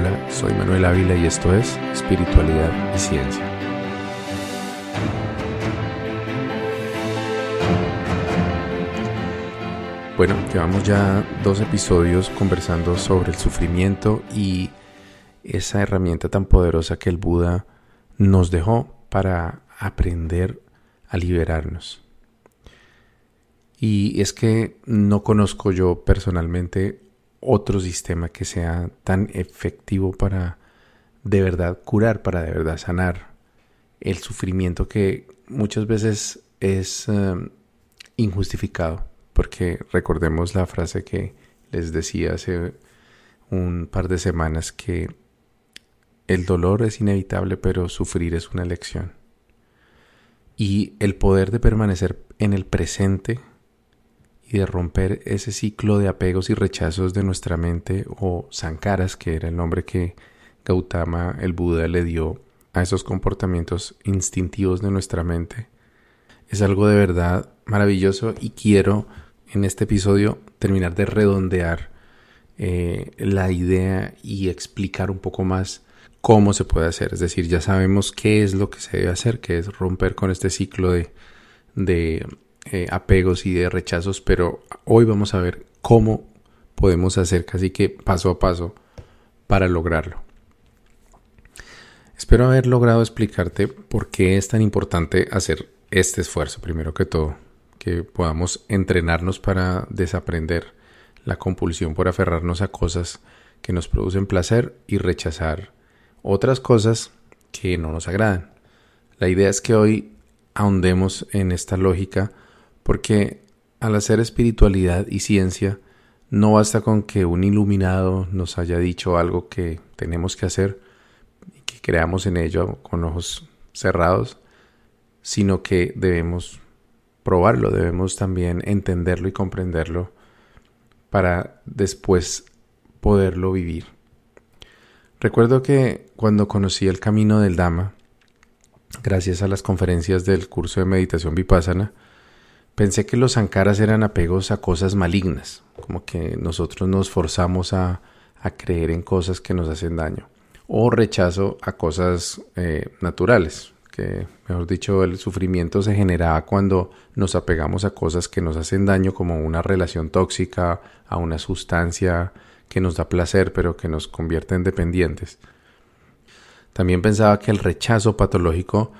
Hola, soy Manuel Ávila y esto es Espiritualidad y Ciencia. Bueno, llevamos ya dos episodios conversando sobre el sufrimiento y esa herramienta tan poderosa que el Buda nos dejó para aprender a liberarnos. Y es que no conozco yo personalmente otro sistema que sea tan efectivo para de verdad curar, para de verdad sanar el sufrimiento que muchas veces es eh, injustificado. Porque recordemos la frase que les decía hace un par de semanas que el dolor es inevitable, pero sufrir es una elección. Y el poder de permanecer en el presente y de romper ese ciclo de apegos y rechazos de nuestra mente o sankaras, que era el nombre que Gautama, el Buda, le dio a esos comportamientos instintivos de nuestra mente, es algo de verdad maravilloso y quiero en este episodio terminar de redondear eh, la idea y explicar un poco más cómo se puede hacer. Es decir, ya sabemos qué es lo que se debe hacer, que es romper con este ciclo de, de eh, apegos y de rechazos, pero hoy vamos a ver cómo podemos hacer casi que paso a paso para lograrlo. Espero haber logrado explicarte por qué es tan importante hacer este esfuerzo, primero que todo, que podamos entrenarnos para desaprender la compulsión por aferrarnos a cosas que nos producen placer y rechazar otras cosas que no nos agradan. La idea es que hoy ahondemos en esta lógica porque al hacer espiritualidad y ciencia, no basta con que un iluminado nos haya dicho algo que tenemos que hacer y que creamos en ello con ojos cerrados, sino que debemos probarlo, debemos también entenderlo y comprenderlo para después poderlo vivir. Recuerdo que cuando conocí el camino del Dhamma, gracias a las conferencias del curso de meditación vipassana, Pensé que los sankaras eran apegos a cosas malignas, como que nosotros nos forzamos a, creer en cosas que nos hacen daño, o rechazo a cosas eh, naturales, que mejor dicho el sufrimiento se generaba cuando nos apegamos a cosas que nos hacen daño, como una relación tóxica, a una sustancia que nos da placer pero que nos convierte en dependientes. También pensaba que el rechazo patológico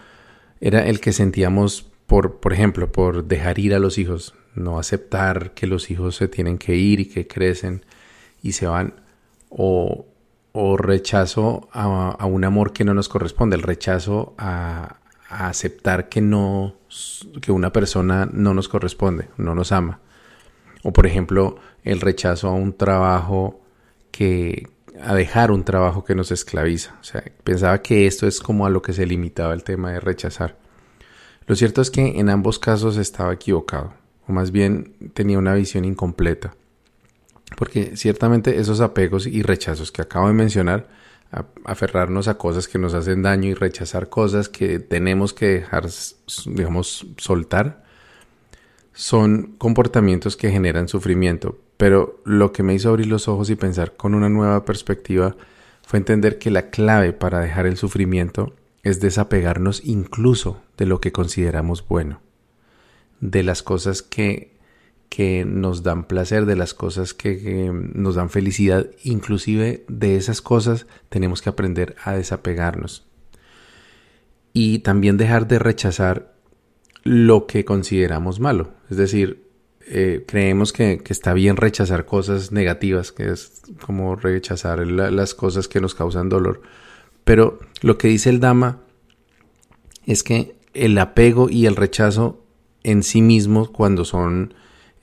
era el que sentíamos por, por ejemplo, por dejar ir a los hijos, no aceptar que los hijos se tienen que ir y que crecen y se van, o, o rechazo a, un amor que no nos corresponde, el rechazo a, a aceptar que no, que una persona no nos corresponde, no nos ama. O por ejemplo, el rechazo a un trabajo que, a dejar un trabajo que nos esclaviza. O sea, pensaba que esto es como a lo que se limitaba el tema de rechazar. Lo cierto es que en ambos casos estaba equivocado, o más bien tenía una visión incompleta. Porque ciertamente esos apegos y rechazos que acabo de mencionar, aferrarnos a cosas que nos hacen daño y rechazar cosas que tenemos que dejar, digamos, soltar, son comportamientos que generan sufrimiento. Pero lo que me hizo abrir los ojos y pensar con una nueva perspectiva fue entender que la clave para dejar el sufrimiento es desapegarnos incluso de lo que consideramos bueno, de las cosas que, que nos dan placer, de las cosas que, nos dan felicidad, inclusive de esas cosas tenemos que aprender a desapegarnos. Y también dejar de rechazar lo que consideramos malo. Es decir, eh, creemos que, está bien rechazar cosas negativas, que es como rechazar las cosas que nos causan dolor. Pero lo que dice el Dama es que el apego y el rechazo en sí mismos cuando son,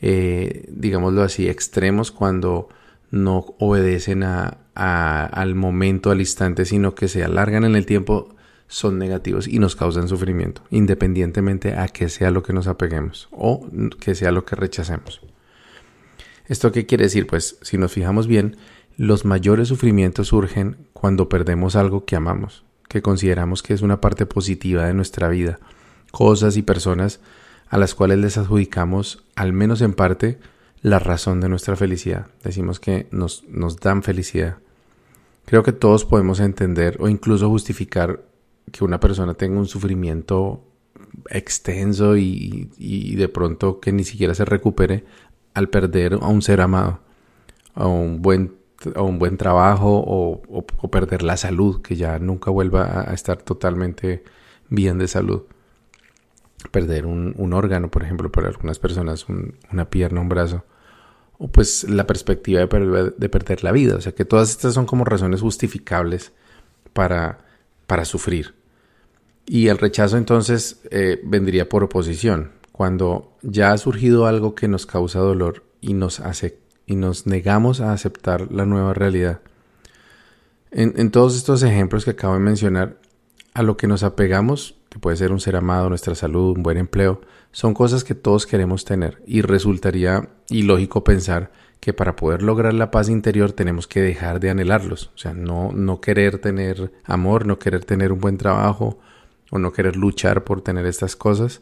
eh, digámoslo así, extremos, cuando no obedecen al momento, al instante, sino que se alargan en el tiempo, son negativos y nos causan sufrimiento, independientemente a que sea lo que nos apeguemos o que sea lo que rechacemos. ¿Esto qué quiere decir? Pues si nos fijamos bien, los mayores sufrimientos surgen cuando perdemos algo que amamos, que consideramos que es una parte positiva de nuestra vida, cosas y personas a las cuales les adjudicamos, al menos en parte, la razón de nuestra felicidad. Decimos que nos, nos dan felicidad. Creo que todos podemos entender o incluso justificar que una persona tenga un sufrimiento extenso y, de pronto que ni siquiera se recupere al perder a un ser amado, a un buen, a un buen trabajo o, perder la salud, que ya nunca vuelva a, estar totalmente bien de salud. Perder un, órgano, por ejemplo, para algunas personas, una pierna, un brazo o pues la perspectiva de perder, la vida. O sea que todas estas son como razones justificables para, para sufrir. Y el rechazo entonces eh, vendría por oposición. Cuando ya ha surgido algo que nos causa dolor y nos, hace, y nos negamos a aceptar la nueva realidad. En, todos estos ejemplos que acabo de mencionar, a lo que nos apegamos, que puede ser un ser amado, nuestra salud, un buen empleo, son cosas que todos queremos tener y resultaría ilógico pensar que para poder lograr la paz interior tenemos que dejar de anhelarlos, o sea, no, no querer tener amor, no querer tener un buen trabajo o no querer luchar por tener estas cosas,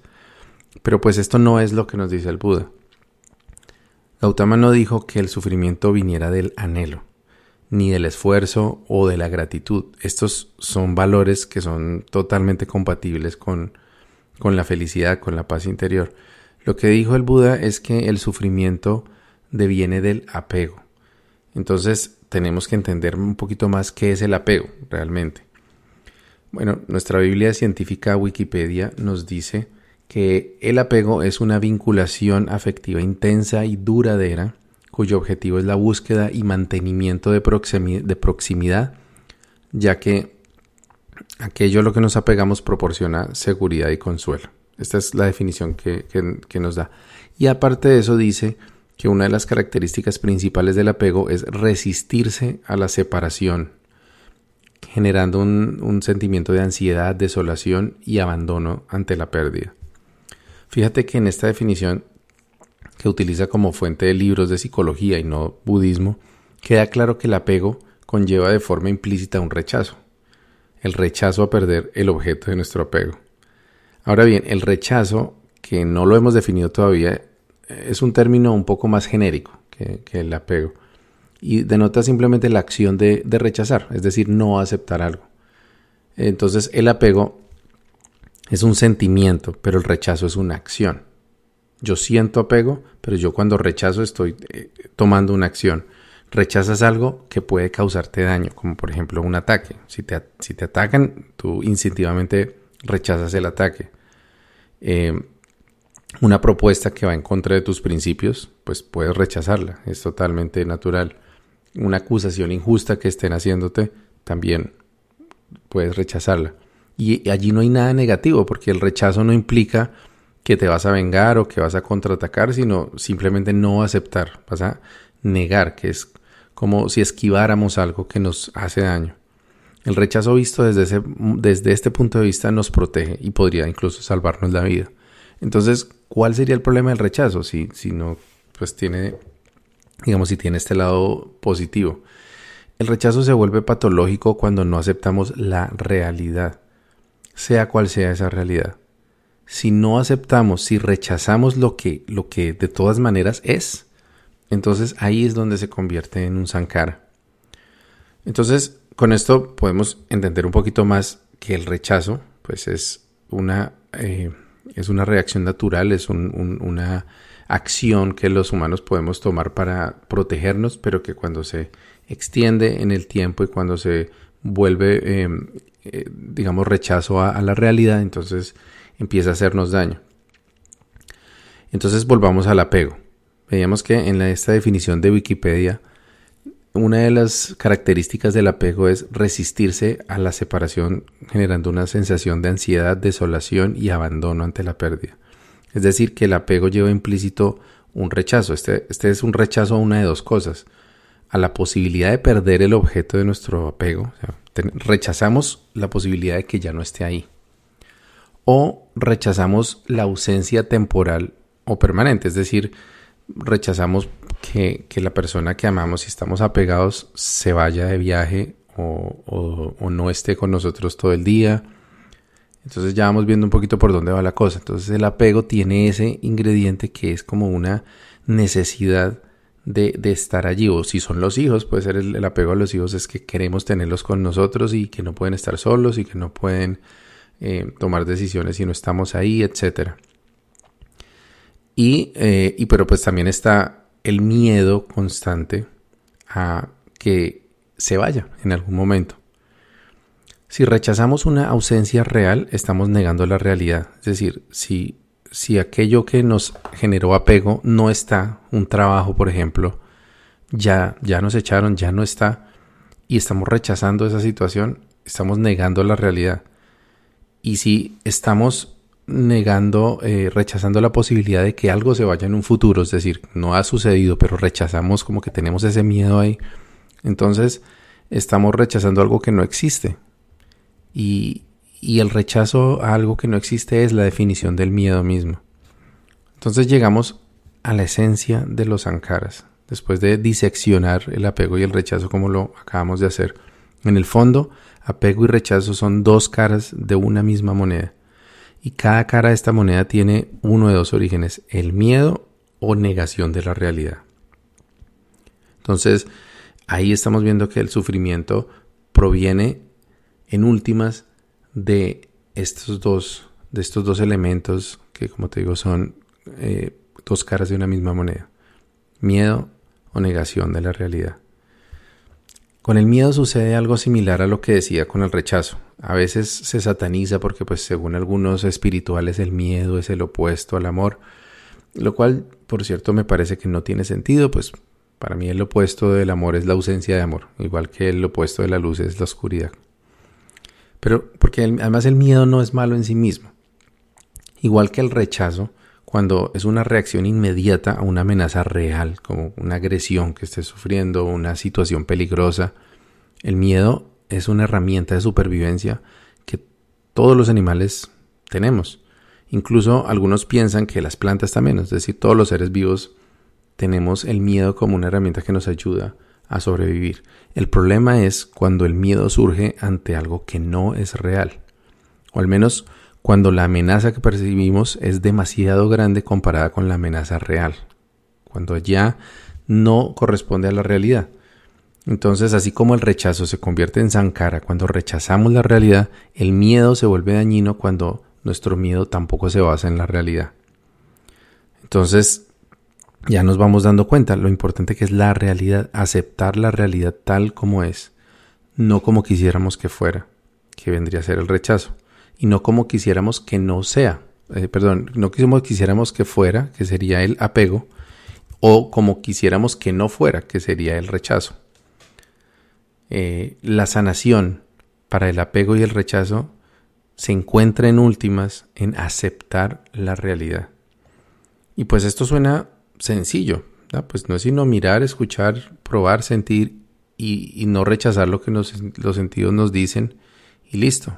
pero pues esto no es lo que nos dice el Buda. Gautama no dijo que el sufrimiento viniera del anhelo, ni del esfuerzo o de la gratitud. Estos son valores que son totalmente compatibles con con la felicidad, con la paz interior. Lo que dijo el Buda es que el sufrimiento deviene del apego. Entonces tenemos que entender un poquito más qué es el apego realmente. Bueno, nuestra Biblia científica Wikipedia nos dice que el apego es una vinculación afectiva intensa y duradera cuyo objetivo es la búsqueda y mantenimiento de, proximidad, ya que aquello a lo que nos apegamos proporciona seguridad y consuelo. Esta es la definición que, nos da. Y aparte de eso dice que una de las características principales del apego es resistirse a la separación, generando un, sentimiento de ansiedad, desolación y abandono ante la pérdida. Fíjate que en esta definición, que utiliza como fuente de libros de psicología y no budismo, queda claro que el apego conlleva de forma implícita un rechazo el rechazo a perder el objeto de nuestro apego. Ahora bien, el rechazo, que no lo hemos definido todavía, es un término un poco más genérico que, el apego y denota simplemente la acción de, rechazar, es decir, no aceptar algo. Entonces el apego es un sentimiento, pero el rechazo es una acción. Yo siento apego, pero yo cuando rechazo estoy eh, tomando una acción rechazas algo que puede causarte daño, como por ejemplo un ataque. Si te, si te atacan, tú instintivamente rechazas el ataque. Eh, una propuesta que va en contra de tus principios, pues puedes rechazarla, es totalmente natural. Una acusación injusta que estén haciéndote, también puedes rechazarla. Y allí no hay nada negativo, porque el rechazo no implica que te vas a vengar o que vas a contraatacar, sino simplemente no aceptar, vas a negar, que es como si esquiváramos algo que nos hace daño. El rechazo visto desde, desde este punto de vista nos protege y podría incluso salvarnos la vida. Entonces, ¿cuál sería el problema del rechazo? Si, si no, pues tiene, digamos, si tiene este lado positivo. El rechazo se vuelve patológico cuando no aceptamos la realidad, sea cual sea esa realidad. Si no aceptamos, si rechazamos lo que, lo que de todas maneras es, entonces ahí es donde se convierte en un sankara. Entonces, con esto podemos entender un poquito más que el rechazo, pues es una, eh, es una reacción natural, es una acción que los humanos podemos tomar para protegernos, pero que cuando se extiende en el tiempo y cuando se vuelve, em, eh, digamos, rechazo a la realidad, entonces empieza a hacernos daño. Entonces volvamos al apego. Veíamos que en esta definición de Wikipedia, una de las características del apego es resistirse a la separación generando una sensación de ansiedad, desolación y abandono ante la pérdida. Es decir, que el apego lleva implícito un rechazo. Este, este es un rechazo a una de dos cosas. A la posibilidad de perder el objeto de nuestro apego. rechazamos la posibilidad de que ya no esté ahí. O rechazamos la ausencia temporal o permanente. Es decir, rechazamos que, la persona que amamos y estamos apegados se vaya de viaje o, no esté con nosotros todo el día. Entonces ya vamos viendo un poquito por dónde va la cosa. Entonces el apego tiene ese ingrediente que es como una necesidad de, estar allí. O si son los hijos, puede ser el, apego a los hijos, es que queremos tenerlos con nosotros y que no pueden estar solos y que no pueden eh, tomar decisiones si no estamos ahí, etc. Y, eh, y pero pues también está el miedo constante a que se vaya en algún momento. Si rechazamos una ausencia real, estamos negando la realidad. Es decir, si si aquello que nos generó apego no está, un trabajo, por ejemplo, ya, ya nos echaron, ya no está, y estamos rechazando esa situación, estamos negando la realidad. Y si estamos negando, eh, rechazando la posibilidad de que algo se vaya en un futuro, es decir, no ha sucedido, pero rechazamos como que tenemos ese miedo ahí, entonces estamos rechazando algo que no existe. Y, y el rechazo a algo que no existe es la definición del miedo mismo. Entonces llegamos a la esencia de los ankaras, después de diseccionar el apego y el rechazo como lo acabamos de hacer. En el fondo, apego y rechazo son dos caras de una misma moneda. Y cada cara de esta moneda tiene uno de dos orígenes, el miedo o negación de la realidad. Entonces, ahí estamos viendo que el sufrimiento proviene en últimas de estos dos, de estos dos elementos que, como te digo, son eh, dos caras de una misma moneda. Miedo o negación de la realidad. Con el miedo sucede algo similar a lo que decía con el rechazo. A veces se sataniza porque, pues, según algunos espirituales, el miedo es el opuesto al amor, lo cual, por cierto, me parece que no tiene sentido, pues para mí el opuesto del amor es la ausencia de amor, igual que el opuesto de la luz es la oscuridad. Pero porque además el miedo no es malo en sí mismo. Igual que el rechazo, cuando es una reacción inmediata a una amenaza real, como una agresión que esté sufriendo, una situación peligrosa, el miedo es una herramienta de supervivencia que todos los animales tenemos. Incluso algunos piensan que las plantas también, es decir, todos los seres vivos tenemos el miedo como una herramienta que nos ayuda a sobrevivir. El problema es cuando el miedo surge ante algo que no es real, o al menos cuando la amenaza que percibimos es demasiado grande comparada con la amenaza real, cuando ya no corresponde a la realidad. Entonces, así como el rechazo se convierte en zankara cuando rechazamos la realidad, el miedo se vuelve dañino cuando nuestro miedo tampoco se basa en la realidad. Entonces, ya nos vamos dando cuenta lo importante que es la realidad, aceptar la realidad tal como es, no como quisiéramos que fuera, que vendría a ser el rechazo, y no como quisiéramos que no sea, eh, perdón, no como quisiéramos que fuera, que sería el apego, o como quisiéramos que no fuera, que sería el rechazo. Eh, la sanación para el apego y el rechazo se encuentra en últimas en aceptar la realidad. Y pues esto suena sencillo. Pues no es sino mirar, escuchar, probar, sentir y, no rechazar lo que los sentidos nos dicen y listo.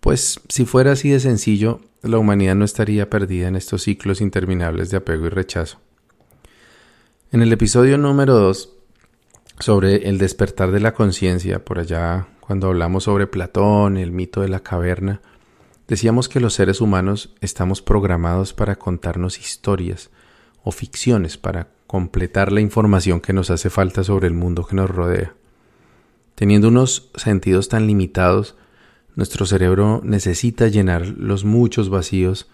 Pues si fuera así de sencillo, la humanidad no estaría perdida en estos ciclos interminables de apego y rechazo. En el episodio número 2, sobre el despertar de la conciencia, por allá cuando hablamos sobre Platón, el mito de la caverna, decíamos que los seres humanos estamos programados para contarnos historias, o ficciones para completar la información que nos hace falta sobre el mundo que nos rodea. Teniendo unos sentidos tan limitados, nuestro cerebro necesita llenar los muchos vacíos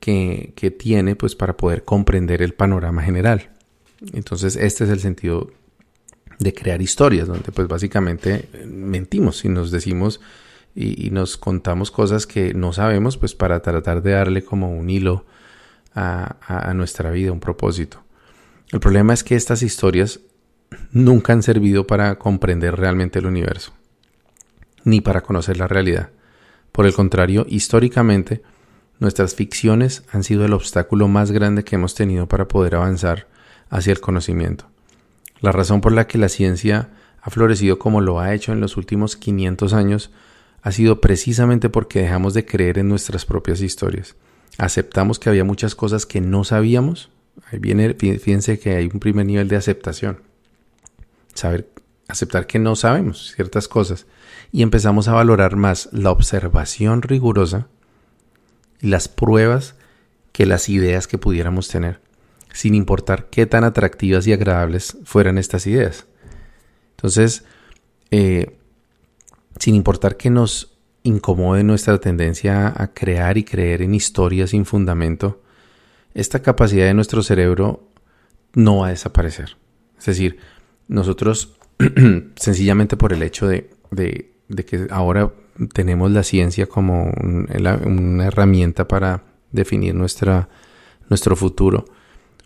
que, que tiene pues para poder comprender el panorama general. Entonces este es el sentido de crear historias, donde pues básicamente mentimos y nos decimos y, y, nos contamos cosas que no sabemos pues para tratar de darle como un hilo a, nuestra vida, un propósito. El problema es que estas historias nunca han servido para comprender realmente el universo, ni para conocer la realidad. Por el contrario, históricamente, nuestras ficciones han sido el obstáculo más grande que hemos tenido para poder avanzar hacia el conocimiento. La razón por la que la ciencia ha florecido como lo ha hecho en los últimos 500 años ha sido precisamente porque dejamos de creer en nuestras propias historias aceptamos que había muchas cosas que no sabíamos. Ahí viene, fíjense que hay un primer nivel de aceptación. Saber, aceptar que no sabemos ciertas cosas. Y empezamos a valorar más la observación rigurosa y las pruebas que las ideas que pudiéramos tener. sin importar qué tan atractivas y agradables fueran estas ideas. Entonces, eh, sin importar que nos incomode nuestra tendencia a crear y creer en historias sin fundamento, esta capacidad de nuestro cerebro no va a desaparecer. Es decir, nosotros sencillamente por el hecho de, que ahora tenemos la ciencia como una herramienta para definir nuestra, nuestro futuro,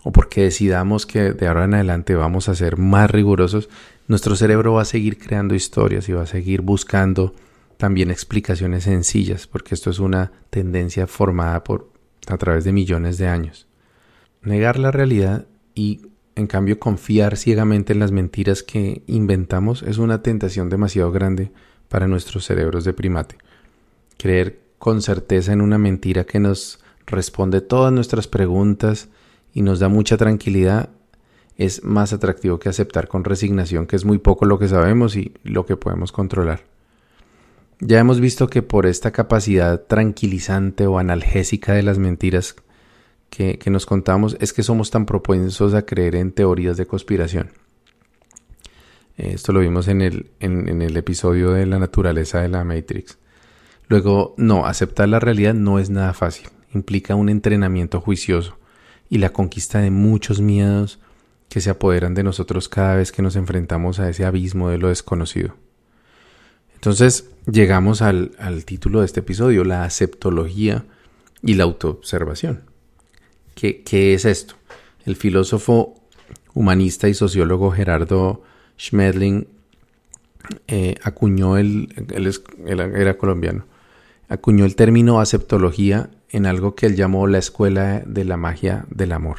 o porque decidamos que de ahora en adelante vamos a ser más rigurosos, nuestro cerebro va a seguir creando historias y va a seguir buscando también explicaciones sencillas, porque esto es una tendencia formada por a través de millones de años. Negar la realidad y en cambio confiar ciegamente en las mentiras que inventamos es una tentación demasiado grande para nuestros cerebros de primate. Creer con certeza en una mentira que nos responde todas nuestras preguntas y nos da mucha tranquilidad es más atractivo que aceptar con resignación que es muy poco lo que sabemos y lo que podemos controlar. Ya hemos visto que por esta capacidad tranquilizante o analgésica de las mentiras que, nos contamos es que somos tan propensos a creer en teorías de conspiración. Esto lo vimos en el, en el episodio de la naturaleza de la Matrix. Luego, no, aceptar la realidad no es nada fácil. Implica un entrenamiento juicioso y la conquista de muchos miedos que se apoderan de nosotros cada vez que nos enfrentamos a ese abismo de lo desconocido. Entonces llegamos al, título de este episodio, la aceptología y la autoobservación. ¿Qué, ¿Qué, es esto? El filósofo humanista y sociólogo Gerardo Schmedling eh, acuñó el, él, era colombiano, acuñó el término aceptología en algo que él llamó la escuela de la magia del amor.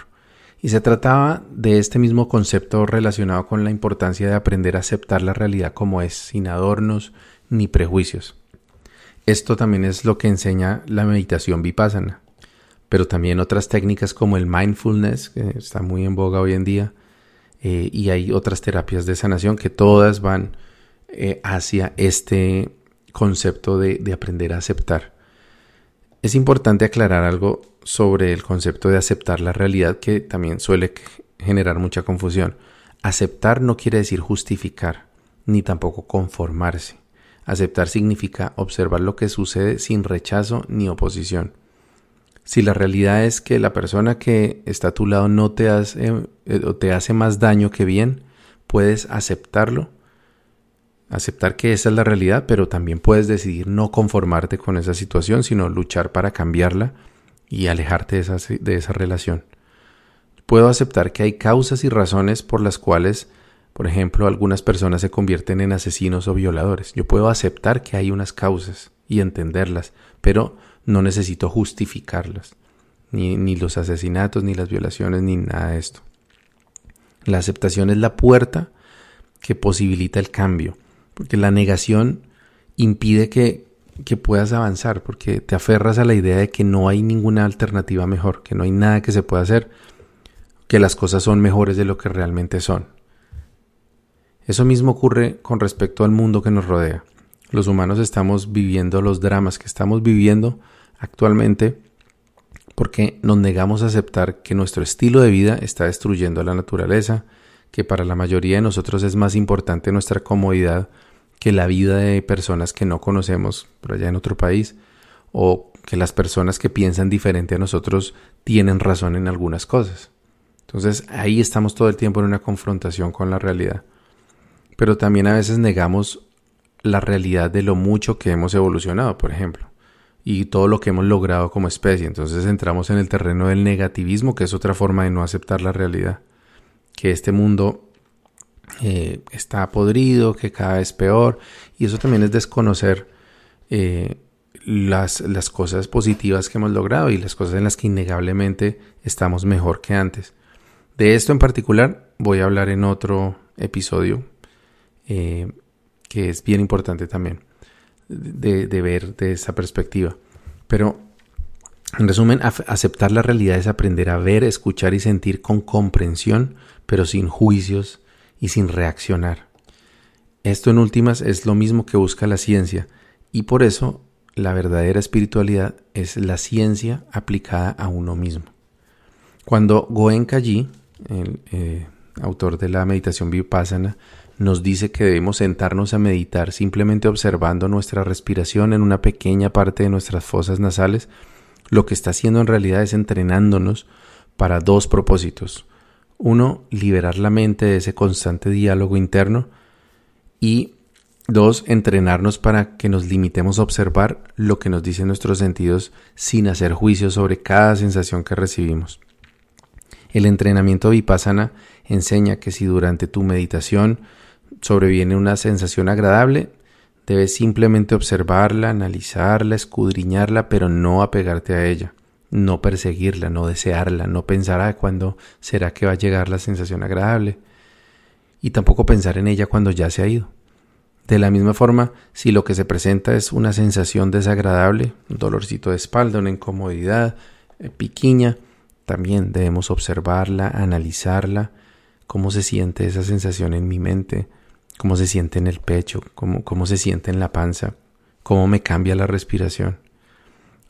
Y se trataba de este mismo concepto relacionado con la importancia de aprender a aceptar la realidad como es, sin adornos ni prejuicios. Esto también es lo que enseña la meditación vipassana, pero también otras técnicas como el mindfulness, que está muy en boga hoy en día, eh, y hay otras terapias de sanación que todas van eh, hacia este concepto de, de aprender a aceptar. Es importante aclarar algo sobre el concepto de aceptar la realidad que también suele generar mucha confusión. Aceptar no quiere decir justificar, ni tampoco conformarse. Aceptar significa observar lo que sucede sin rechazo ni oposición. Si la realidad es que la persona que está a tu lado no te hace, eh, te hace más daño que bien, puedes aceptarlo, aceptar que esa es la realidad, pero también puedes decidir no conformarte con esa situación, sino luchar para cambiarla y alejarte de esa relación. Puedo aceptar que hay causas y razones por las cuales por ejemplo, algunas personas se convierten en asesinos o violadores. Yo puedo aceptar que hay unas causas y entenderlas, pero no necesito justificarlas. Ni, ni, los asesinatos, ni las violaciones, ni nada de esto. La aceptación es la puerta que posibilita el cambio, porque la negación impide que, que puedas avanzar, porque te aferras a la idea de que no hay ninguna alternativa mejor, que no hay nada que se pueda hacer, que las cosas son mejores de lo que realmente son. Eso mismo ocurre con respecto al mundo que nos rodea. Los humanos estamos viviendo los dramas que estamos viviendo actualmente porque nos negamos a aceptar que nuestro estilo de vida está destruyendo a la naturaleza, que para la mayoría de nosotros es más importante nuestra comodidad que la vida de personas que no conocemos por allá en otro país, o que las personas que piensan diferente a nosotros tienen razón en algunas cosas. Entonces ahí estamos todo el tiempo en una confrontación con la realidad pero también a veces negamos la realidad de lo mucho que hemos evolucionado, por ejemplo, y todo lo que hemos logrado como especie. Entonces entramos en el terreno del negativismo, que es otra forma de no aceptar la realidad, que este mundo eh, está podrido, que cada vez peor, y eso también es desconocer eh, las, las cosas positivas que hemos logrado y las cosas en las que innegablemente estamos mejor que antes. De esto en particular voy a hablar en otro episodio eh, que es bien importante también de, ver de esa perspectiva. Pero, en resumen, aceptar la realidad es aprender a ver, escuchar y sentir con comprensión, pero sin juicios y sin reaccionar. Esto en últimas es lo mismo que busca la ciencia y por eso la verdadera espiritualidad es la ciencia aplicada a uno mismo. Cuando Goenka Ji, el eh, autor de la meditación Vipassana, nos dice que debemos sentarnos a meditar simplemente observando nuestra respiración en una pequeña parte de nuestras fosas nasales, lo que está haciendo en realidad es entrenándonos para dos propósitos. Uno, liberar la mente de ese constante diálogo interno y dos, entrenarnos para que nos limitemos a observar lo que nos dicen nuestros sentidos sin hacer juicio sobre cada sensación que recibimos. El entrenamiento vipassana enseña que si durante tu meditación sobreviene una sensación agradable, debes simplemente observarla, analizarla, escudriñarla, pero no apegarte a ella, no perseguirla, no desearla, no pensar a cuándo será que va a llegar la sensación agradable, y tampoco pensar en ella cuando ya se ha ido. De la misma forma, si lo que se presenta es una sensación desagradable, un dolorcito de espalda, una incomodidad, eh, piquiña, también debemos observarla, analizarla, cómo se siente esa sensación en mi mente, cómo se siente en el pecho, cómo, cómo se siente en la panza, cómo me cambia la respiración.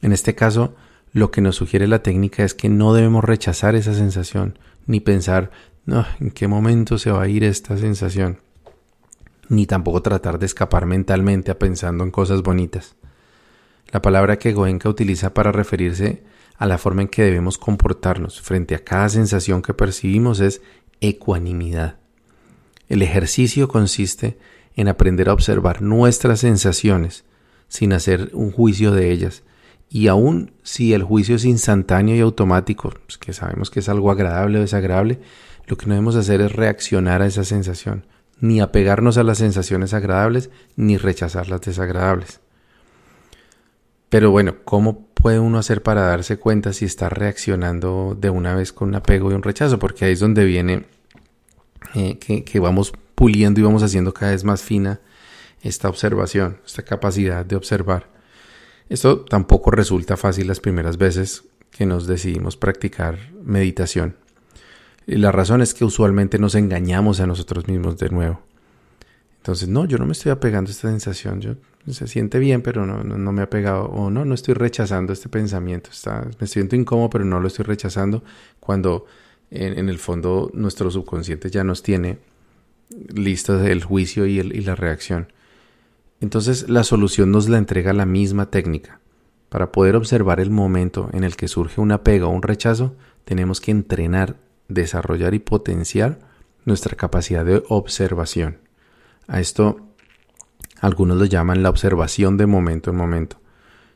En este caso, lo que nos sugiere la técnica es que no debemos rechazar esa sensación, ni pensar, no, ¿en qué momento se va a ir esta sensación? Ni tampoco tratar de escapar mentalmente a pensando en cosas bonitas. La palabra que Goenka utiliza para referirse a la forma en que debemos comportarnos frente a cada sensación que percibimos es ecuanimidad. El ejercicio consiste en aprender a observar nuestras sensaciones sin hacer un juicio de ellas. Y aun si el juicio es instantáneo y automático, pues que sabemos que es algo agradable o desagradable, lo que no debemos hacer es reaccionar a esa sensación, ni apegarnos a las sensaciones agradables, ni rechazar las desagradables. Pero bueno, ¿cómo puede uno hacer para darse cuenta si está reaccionando de una vez con un apego y un rechazo? Porque ahí es donde viene eh, que, vamos puliendo y vamos haciendo cada vez más fina esta observación, esta capacidad de observar. Esto tampoco resulta fácil las primeras veces que nos decidimos practicar meditación. Y la razón es que usualmente nos engañamos a nosotros mismos de nuevo. Entonces, no, yo no me estoy apegando a esta sensación, yo se siente bien, pero no, no, me ha pegado, o no, no estoy rechazando este pensamiento, está, me siento incómodo, pero no lo estoy rechazando cuando en, el fondo nuestro subconsciente ya nos tiene listos el juicio y, y la reacción. Entonces la solución nos la entrega la misma técnica. Para poder observar el momento en el que surge una pega o un rechazo, tenemos que entrenar, desarrollar y potenciar nuestra capacidad de observación. A esto algunos lo llaman la observación de momento en momento.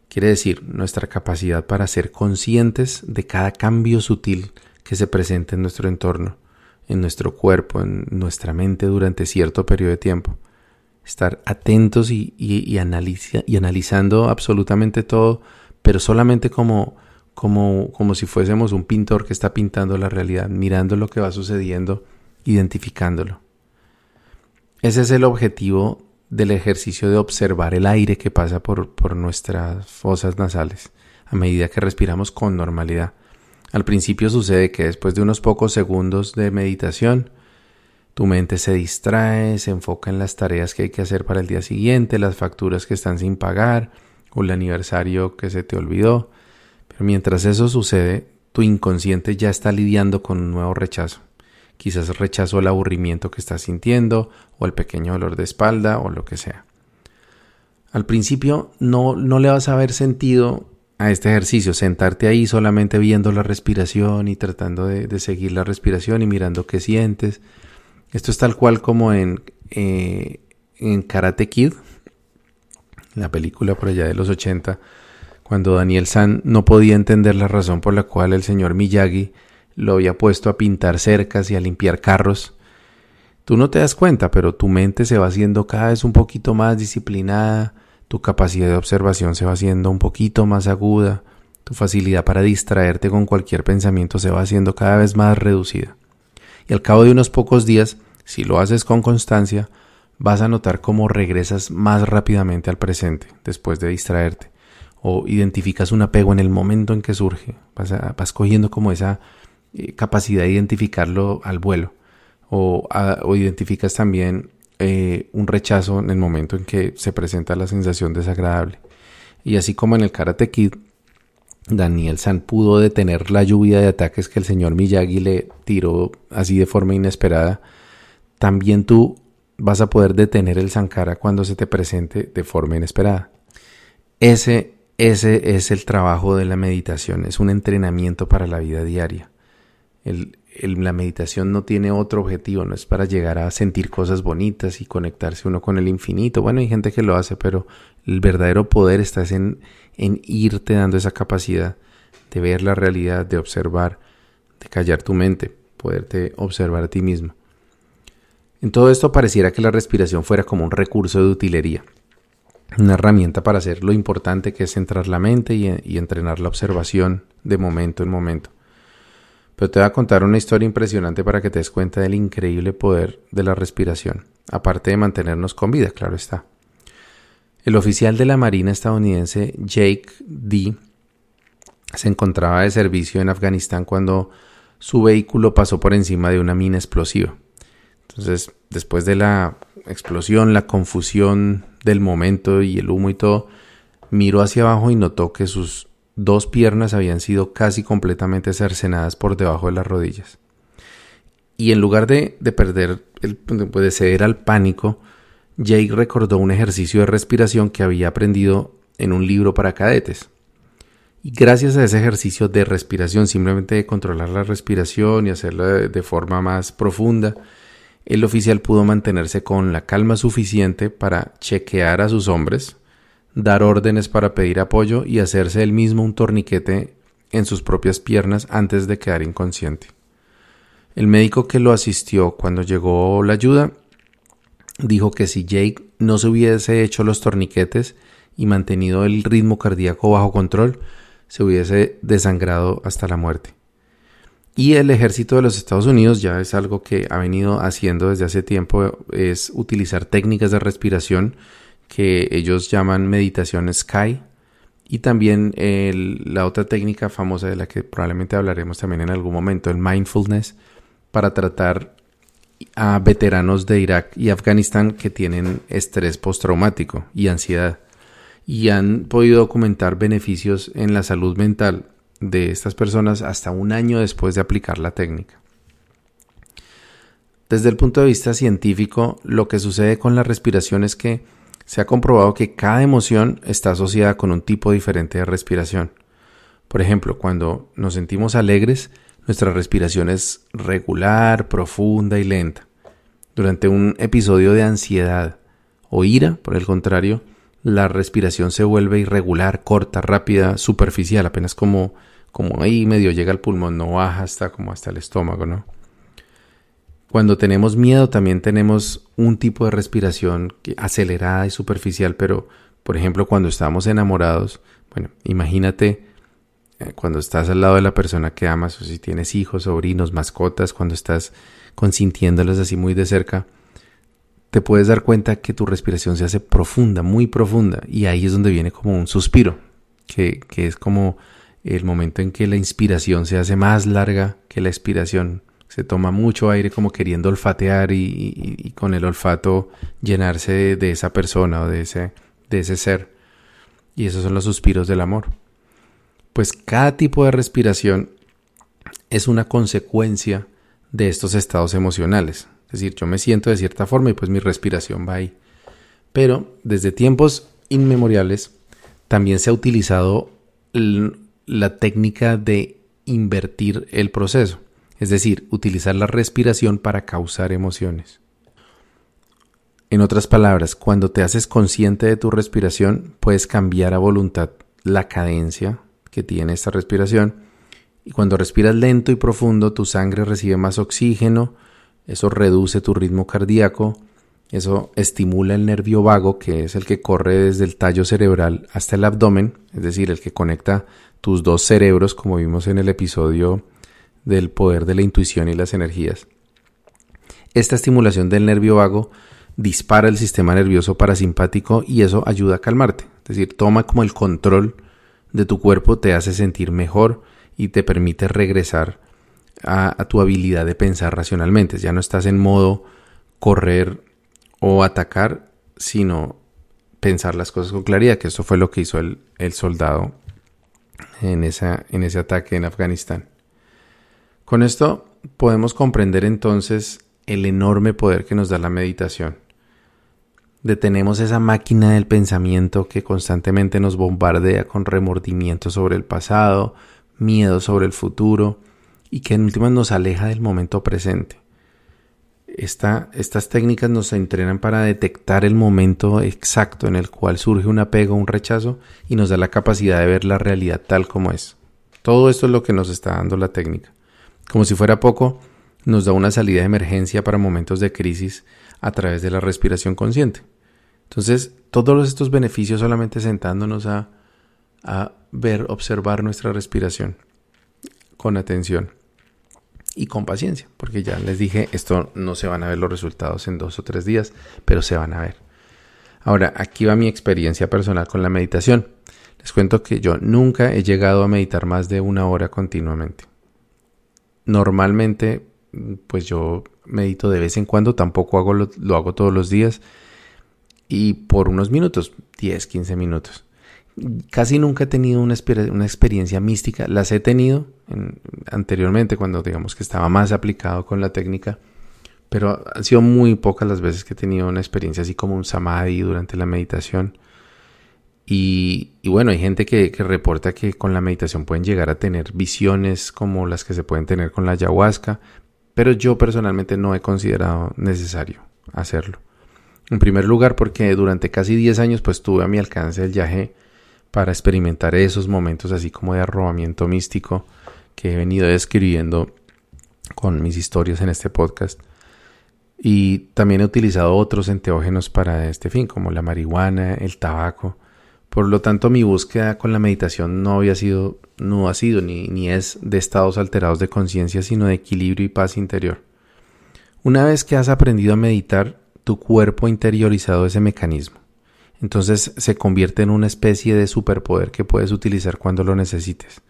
Quiere decir nuestra capacidad para ser conscientes de cada cambio sutil que se presente en nuestro entorno, en nuestro cuerpo, en nuestra mente durante cierto periodo de tiempo. Estar atentos y, y, analizando absolutamente todo, pero solamente como, como, como si fuésemos un pintor que está pintando la realidad, mirando lo que va sucediendo, identificándolo. Ese es el objetivo del ejercicio de observar el aire que pasa por, por nuestras fosas nasales a medida que respiramos con normalidad. Al principio sucede que después de unos pocos segundos de meditación, tu mente se distrae, se enfoca en las tareas que hay que hacer para el día siguiente, las facturas que están sin pagar o el aniversario que se te olvidó. Pero mientras eso sucede, tu inconsciente ya está lidiando con un nuevo rechazo. Quizás rechazo el aburrimiento que estás sintiendo o el pequeño dolor de espalda o lo que sea. Al principio no, no le vas a haber sentido a este ejercicio, sentarte ahí solamente viendo la respiración y tratando de, seguir la respiración y mirando qué sientes. Esto es tal cual como en, eh, en Karate Kid, la película por allá de los 80, cuando Daniel San no podía entender la razón por la cual el señor Miyagi lo había puesto a pintar cercas y a limpiar carros. Tú no te das cuenta, pero tu mente se va haciendo cada vez un poquito más disciplinada, tu capacidad de observación se va haciendo un poquito más aguda, tu facilidad para distraerte con cualquier pensamiento se va haciendo cada vez más reducida. Y al cabo de unos pocos días, si lo haces con constancia, vas a notar cómo regresas más rápidamente al presente después de distraerte o identificas un apego en el momento en que surge, vas, cogiendo como esa eh, capacidad de identificarlo al vuelo o, o identificas también eh, un rechazo en el momento en que se presenta la sensación desagradable. Y así como en el Karate Kid, Daniel San pudo detener la lluvia de ataques que el señor Miyagi le tiró así de forma inesperada, también tú vas a poder detener el Sankara cuando se te presente de forma inesperada. Ese, ese es el trabajo de la meditación, es un entrenamiento para la vida diaria. La meditación no tiene otro objetivo, no es para llegar a sentir cosas bonitas y conectarse uno con el infinito. Bueno, hay gente que lo hace, pero el verdadero poder está en, en irte dando esa capacidad de ver la realidad, de observar, de callar tu mente, poderte observar a ti mismo. En todo esto pareciera que la respiración fuera como un recurso de utilería, una herramienta para hacer lo importante que es centrar la mente y, entrenar la observación de momento en momento. Pero te voy a contar una historia impresionante para que te des cuenta del increíble poder de la respiración, aparte de mantenernos con vida, claro está. El oficial de la Marina estadounidense Jake D. se encontraba de servicio en Afganistán cuando su vehículo pasó por encima de una mina explosiva. Entonces, después de la explosión, la confusión del momento y el humo y todo, miró hacia abajo y notó que sus dos piernas habían sido casi completamente cercenadas por debajo de las rodillas. Y en lugar de, perder, el, de ceder al pánico, Jake recordó un ejercicio de respiración que había aprendido en un libro para cadetes. Y gracias a ese ejercicio de respiración, simplemente de controlar la respiración y hacerlo de, forma más profunda, el oficial pudo mantenerse con la calma suficiente para chequear a sus hombres, dar órdenes para pedir apoyo y hacerse él mismo un torniquete en sus propias piernas antes de quedar inconsciente. El médico que lo asistió cuando llegó la ayuda dijo que si Jake no se hubiese hecho los torniquetes y mantenido el ritmo cardíaco bajo control, se hubiese desangrado hasta la muerte. Y el ejército de los Estados Unidos ya es algo que ha venido haciendo desde hace tiempo, es utilizar técnicas de respiración que ellos llaman meditación Sky y también la otra técnica famosa de la que probablemente hablaremos también en algún momento, el mindfulness, para tratar a veteranos de Irak y Afganistán que tienen estrés postraumático y ansiedad y han podido documentar beneficios en la salud mental de estas personas hasta un año después de aplicar la técnica. Desde el punto de vista científico, lo que sucede con la respiración es que se ha comprobado que cada emoción está asociada con un tipo diferente de respiración. Por ejemplo, cuando nos sentimos alegres, nuestra respiración es regular, profunda y lenta. Durante un episodio de ansiedad o ira, por el contrario, la respiración se vuelve irregular, corta, rápida, superficial, apenas como, ahí medio llega al pulmón, no baja hasta hasta el estómago, ¿no? Cuando tenemos miedo también tenemos un tipo de respiración acelerada y superficial, pero por ejemplo cuando estamos enamorados, bueno, imagínate eh, cuando estás al lado de la persona que amas o si tienes hijos, sobrinos, mascotas, cuando estás consintiéndolos así muy de cerca, te puedes dar cuenta que tu respiración se hace profunda, muy profunda, y ahí es donde viene como un suspiro, que, que es como el momento en que la inspiración se hace más larga que la expiración. Se toma mucho aire como queriendo olfatear y, con el olfato llenarse de, de, esa persona o de ese, de ese ser. Y esos son los suspiros del amor pues cada tipo de respiración es una consecuencia de estos estados emocionales. Es decir, yo me siento de cierta forma y pues mi respiración va ahí. Pero desde tiempos inmemoriales también se ha utilizado la técnica de invertir el proceso, es decir, utilizar la respiración para causar emociones. En otras palabras, cuando te haces consciente de tu respiración, puedes cambiar a voluntad la cadencia que tiene esta respiración. Y cuando respiras lento y profundo, tu sangre recibe más oxígeno, eso reduce tu ritmo cardíaco, eso estimula el nervio vago, que es el que corre desde el tallo cerebral hasta el abdomen, es decir, el que conecta tus dos cerebros, como vimos en el episodio del poder de la intuición y las energías. Esta estimulación del nervio vago dispara el sistema nervioso parasimpático y eso ayuda a calmarte, es decir, toma como el control de tu cuerpo te hace sentir mejor y te permite regresar a, tu habilidad de pensar racionalmente. Ya no estás en modo correr o atacar, sino pensar las cosas con claridad, que eso fue lo que hizo el, soldado en ese ataque en Afganistán. Con esto podemos comprender entonces el enorme poder que nos da la meditación. Detenemos esa máquina del pensamiento que constantemente nos bombardea con remordimiento sobre el pasado, miedo sobre el futuro y que en últimas nos aleja del momento presente. estas técnicas nos entrenan para detectar el momento exacto en el cual surge un apego o un rechazo y nos da la capacidad de ver la realidad tal como es. Todo esto es lo que nos está dando la técnica. Como si fuera poco, nos da una salida de emergencia para momentos de crisis a través de la respiración consciente. Entonces, todos estos beneficios solamente sentándonos a, a ver, observar nuestra respiración con atención y con paciencia, porque ya les dije, esto no se van a ver los resultados en dos o tres días, pero se van a ver. Ahora, aquí va mi experiencia personal con la meditación. Les cuento que yo nunca he llegado a meditar más de una hora continuamente normalmente, pues yo medito de vez en cuando, tampoco hago lo, hago todos los días y por unos minutos, 10, 15 minutos. Casi nunca he tenido una, una experiencia mística, las he tenido anteriormente cuando digamos que estaba más aplicado con la técnica, pero han sido muy pocas las veces que he tenido una experiencia así como un samadhi durante la meditación. Y, bueno, hay gente que, reporta que con la meditación pueden llegar a tener visiones como las que se pueden tener con la ayahuasca, pero yo personalmente no he considerado necesario hacerlo. En primer lugar, porque durante casi 10 años pues tuve a mi alcance el viaje para experimentar esos momentos así como de arrobamiento místico que he venido describiendo con mis historias en este podcast. Y también he utilizado otros enteógenos para este fin, como la marihuana, el tabaco, por lo tanto, mi búsqueda con la meditación no había sido, no ha sido ni, ni es de estados alterados de conciencia, sino de equilibrio y paz interior. Una vez que has aprendido a meditar, tu cuerpo ha interiorizado ese mecanismo. Entonces se convierte en una especie de superpoder que puedes utilizar cuando lo necesites.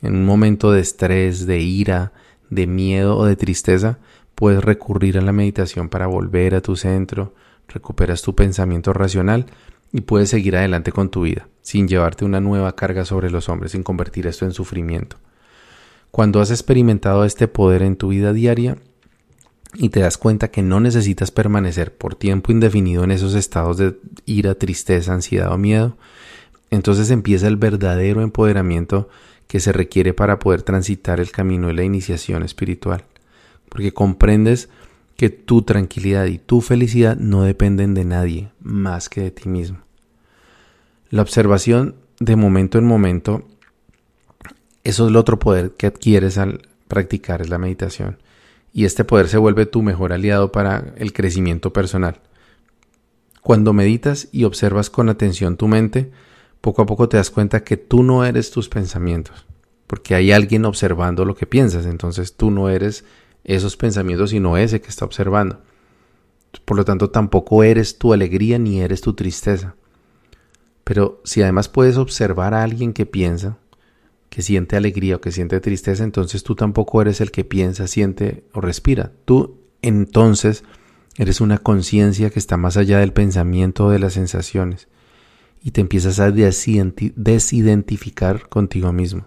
En un momento de estrés, de ira, de miedo o de tristeza, puedes recurrir a la meditación para volver a tu centro, recuperas tu pensamiento racional y puedes seguir adelante con tu vida, sin llevarte una nueva carga sobre los hombres, sin convertir esto en sufrimiento. Cuando has experimentado este poder en tu vida diaria y te das cuenta que no necesitas permanecer por tiempo indefinido en esos estados de ira, tristeza, ansiedad o miedo, entonces empieza el verdadero empoderamiento que se requiere para poder transitar el camino de la iniciación espiritual, porque comprendes que tu tranquilidad y tu felicidad no dependen de nadie más que de ti mismo. La observación de momento en momento, eso es el otro poder que adquieres al practicar la meditación. Y este poder se vuelve tu mejor aliado para el crecimiento personal. Cuando meditas y observas con atención tu mente, poco a poco te das cuenta que tú no eres tus pensamientos, porque hay alguien observando lo que piensas, entonces tú no eres esos pensamientos, sino ese que está observando. Por lo tanto, tampoco eres tu alegría ni eres tu tristeza. Pero si además puedes observar a alguien que piensa, que siente alegría o que siente tristeza, entonces tú tampoco eres el que piensa, siente o respira. Tú entonces eres una conciencia que está más allá del pensamiento o de las sensaciones y te empiezas a desidentificar contigo mismo.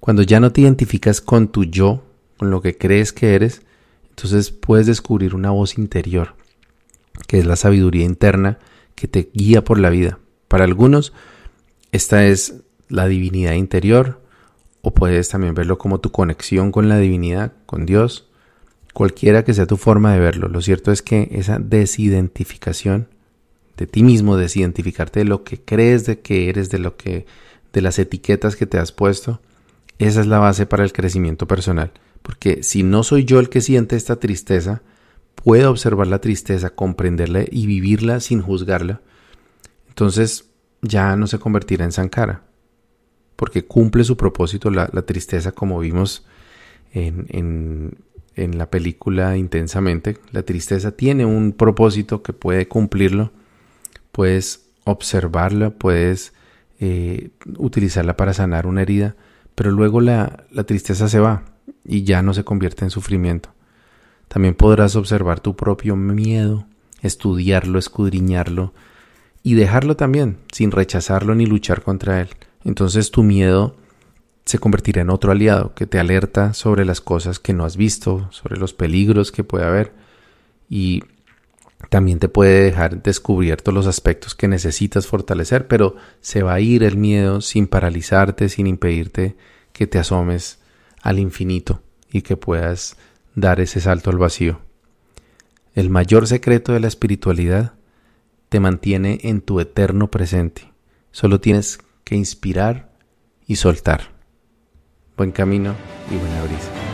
Cuando ya no te identificas con tu yo, con lo que crees que eres, entonces puedes descubrir una voz interior, que es la sabiduría interna que te guía por la vida. Para algunos, esta es la divinidad interior, o puedes también verlo como tu conexión con la divinidad, con Dios, cualquiera que sea tu forma de verlo. Lo cierto es que esa desidentificación de ti mismo, desidentificarte de lo que crees de que eres, de lo que de las etiquetas que te has puesto, esa es la base para el crecimiento personal. Porque si no soy yo el que siente esta tristeza, puedo observar la tristeza, comprenderla y vivirla sin juzgarla, entonces ya no se convertirá en Sankara. Porque cumple su propósito la, tristeza como vimos en, en, la película intensamente. La tristeza tiene un propósito que puede cumplirlo. Puedes observarla, puedes eh, utilizarla para sanar una herida, pero luego la, la tristeza se va y ya no se convierte en sufrimiento. También podrás observar tu propio miedo, estudiarlo, escudriñarlo y dejarlo también, sin rechazarlo ni luchar contra él. entonces tu miedo se convertirá en otro aliado que te alerta sobre las cosas que no has visto, sobre los peligros que puede haber y también te puede dejar descubiertos los aspectos que necesitas fortalecer, pero se va a ir el miedo sin paralizarte, sin impedirte que te asomes al infinito y que puedas dar ese salto al vacío. El mayor secreto de la espiritualidad te mantiene en tu eterno presente. Solo tienes que inspirar y soltar. Buen camino y buena brisa.